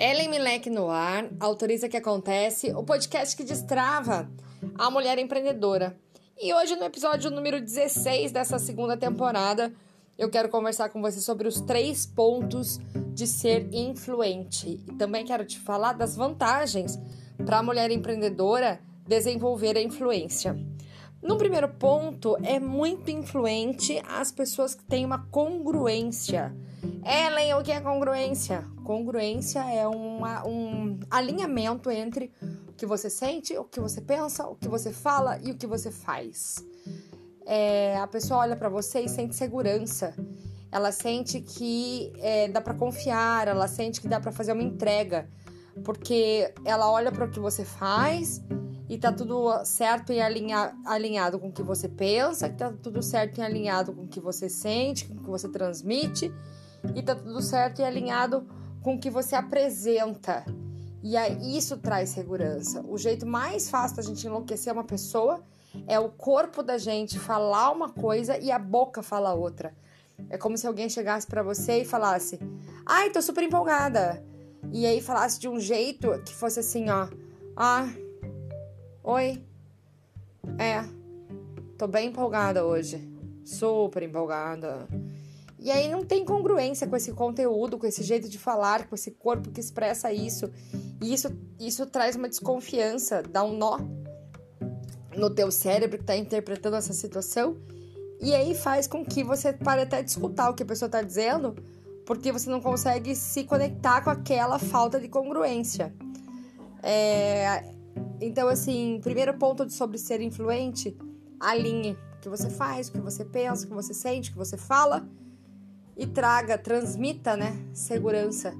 Ellen Milek no ar, autoriza que acontece, o podcast que destrava a mulher empreendedora. E hoje, no episódio número 16 dessa segunda temporada, eu quero conversar com você sobre os três pontos de ser influente. E também quero te falar das vantagens para a mulher empreendedora desenvolver a influência. No primeiro ponto, é muito influente as pessoas que têm uma congruência. Ellen, o que é congruência? Congruência é uma, um alinhamento entre o que você sente, o que você pensa, o que você fala e o que você faz. É, a pessoa olha para você e sente segurança. Ela sente que é, dá para confiar, ela sente que dá para fazer uma entrega, porque ela olha para o que você faz e tá tudo certo e alinha, alinhado com o que você pensa, que tá tudo certo e alinhado com o que você sente, com o que você transmite, e tá tudo certo e alinhado com o que você apresenta. E aí isso traz segurança. O jeito mais fácil da gente enlouquecer uma pessoa é o corpo da gente falar uma coisa e a boca falar outra. É como se alguém chegasse para você e falasse: "Ai, tô super empolgada". E aí falasse de um jeito que fosse assim, ó: "Ah, Oi. É. Tô bem empolgada hoje. Super empolgada. E aí não tem congruência com esse conteúdo, com esse jeito de falar, com esse corpo que expressa isso. E isso, isso traz uma desconfiança, dá um nó no teu cérebro que tá interpretando essa situação. E aí faz com que você pare até de escutar o que a pessoa tá dizendo, porque você não consegue se conectar com aquela falta de congruência. É, então, assim, primeiro ponto sobre ser influente, alinhe o que você faz, o que você pensa, o que você sente, o que você fala e traga, transmita, né, segurança,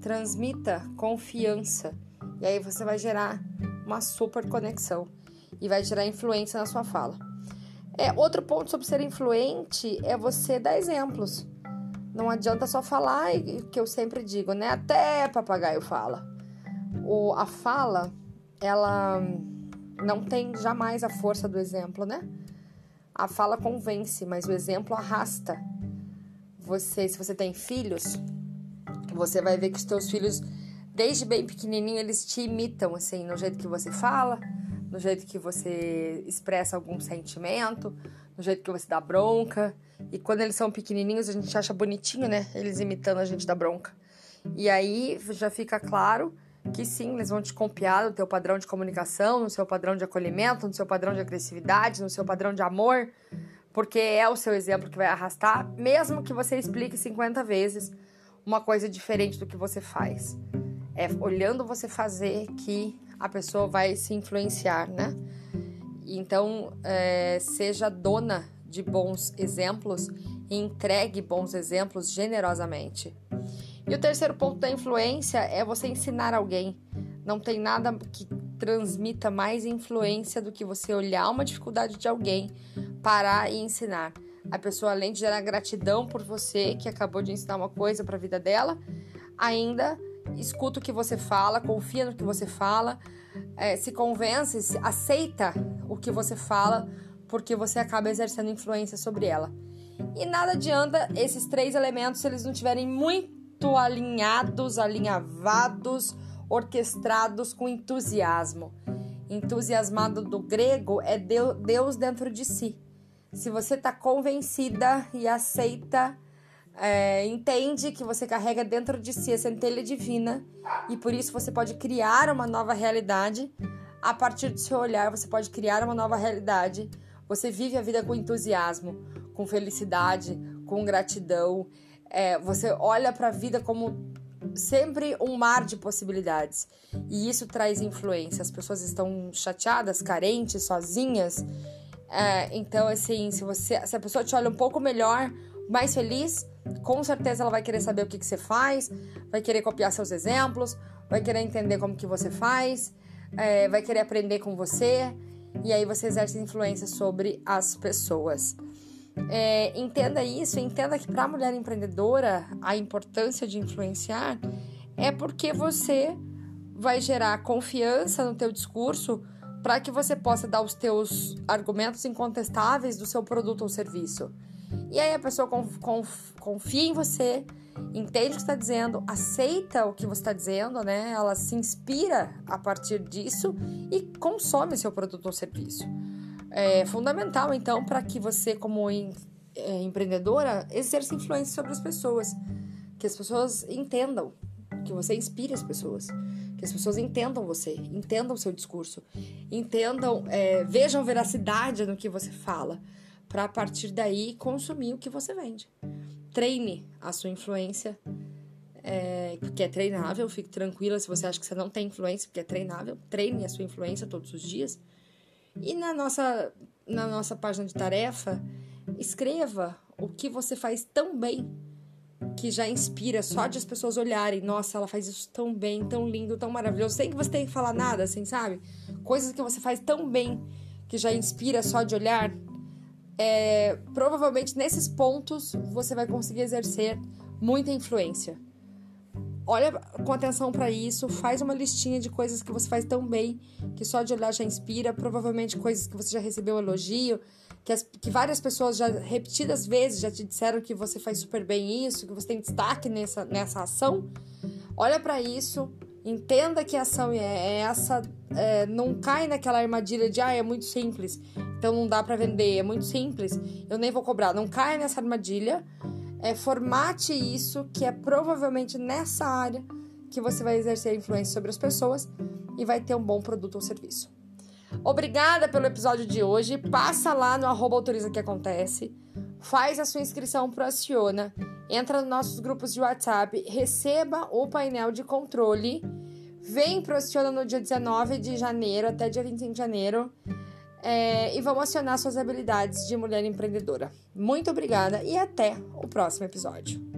transmita confiança. E aí você vai gerar uma super conexão e vai gerar influência na sua fala. É, outro ponto sobre ser influente é você dar exemplos. Não adianta só falar, que eu sempre digo, né? Até papagaio fala. O, a fala ela não tem jamais a força do exemplo, né? A fala convence, mas o exemplo arrasta. Você, se você tem filhos, você vai ver que os teus filhos, desde bem pequenininho, eles te imitam, assim, no jeito que você fala, no jeito que você expressa algum sentimento, no jeito que você dá bronca. E quando eles são pequenininhos, a gente acha bonitinho, né? Eles imitando a gente da bronca. E aí já fica claro que sim, eles vão te copiar no teu padrão de comunicação, no seu padrão de acolhimento, no seu padrão de agressividade, no seu padrão de amor, porque é o seu exemplo que vai arrastar, mesmo que você explique 50 vezes uma coisa diferente do que você faz. É olhando você fazer que a pessoa vai se influenciar, né? Então, é, seja dona de bons exemplos e entregue bons exemplos generosamente. E o terceiro ponto da influência é você ensinar alguém. Não tem nada que transmita mais influência do que você olhar uma dificuldade de alguém, parar e ensinar. A pessoa, além de gerar gratidão por você, que acabou de ensinar uma coisa para a vida dela, ainda escuta o que você fala, confia no que você fala, é, se convence, se aceita o que você fala, porque você acaba exercendo influência sobre ela. E nada adianta esses três elementos se eles não tiverem muito muito alinhados, alinhavados, orquestrados com entusiasmo. Entusiasmado do grego é Deus dentro de si. Se você está convencida e aceita, é, entende que você carrega dentro de si a centelha divina e por isso você pode criar uma nova realidade. A partir do seu olhar, você pode criar uma nova realidade. Você vive a vida com entusiasmo, com felicidade, com gratidão é, você olha para a vida como sempre um mar de possibilidades. E isso traz influência. As pessoas estão chateadas, carentes, sozinhas. É, então, assim, se, você, se a pessoa te olha um pouco melhor, mais feliz, com certeza ela vai querer saber o que, que você faz, vai querer copiar seus exemplos, vai querer entender como que você faz, é, vai querer aprender com você. E aí você exerce influência sobre as pessoas. É, entenda isso, entenda que para a mulher empreendedora a importância de influenciar é porque você vai gerar confiança no teu discurso para que você possa dar os teus argumentos incontestáveis do seu produto ou serviço. E aí a pessoa conf, conf, confia em você, entende o que está dizendo, aceita o que você está dizendo, né? Ela se inspira a partir disso e consome seu produto ou serviço. É fundamental, então, para que você, como em, é, empreendedora, exerça influência sobre as pessoas, que as pessoas entendam, que você inspire as pessoas, que as pessoas entendam você, entendam o seu discurso, entendam, é, vejam veracidade no que você fala, para a partir daí consumir o que você vende. Treine a sua influência, é, porque é treinável, fique tranquila se você acha que você não tem influência, porque é treinável, treine a sua influência todos os dias. E na nossa, na nossa página de tarefa, escreva o que você faz tão bem que já inspira só de as pessoas olharem, nossa, ela faz isso tão bem, tão lindo, tão maravilhoso, sem que você tenha que falar nada, assim, sabe? Coisas que você faz tão bem que já inspira só de olhar, é, provavelmente nesses pontos você vai conseguir exercer muita influência. Olha com atenção para isso, faz uma listinha de coisas que você faz tão bem que só de olhar já inspira, provavelmente coisas que você já recebeu elogio, que, as, que várias pessoas já repetidas vezes já te disseram que você faz super bem isso, que você tem destaque nessa, nessa ação. Olha para isso, entenda que a ação é, é essa, é, não cai naquela armadilha de ah, é muito simples. Então não dá para vender, é muito simples. Eu nem vou cobrar. Não caia nessa armadilha. É, formate isso, que é provavelmente nessa área que você vai exercer influência sobre as pessoas e vai ter um bom produto ou serviço. Obrigada pelo episódio de hoje. Passa lá no arroba autoriza que acontece. Faz a sua inscrição pro Aciona. Entra nos nossos grupos de WhatsApp. Receba o painel de controle. Vem pro Aciona no dia 19 de janeiro até dia 25 de janeiro é, e vamos acionar suas habilidades de mulher empreendedora. Muito obrigada e até o próximo episódio.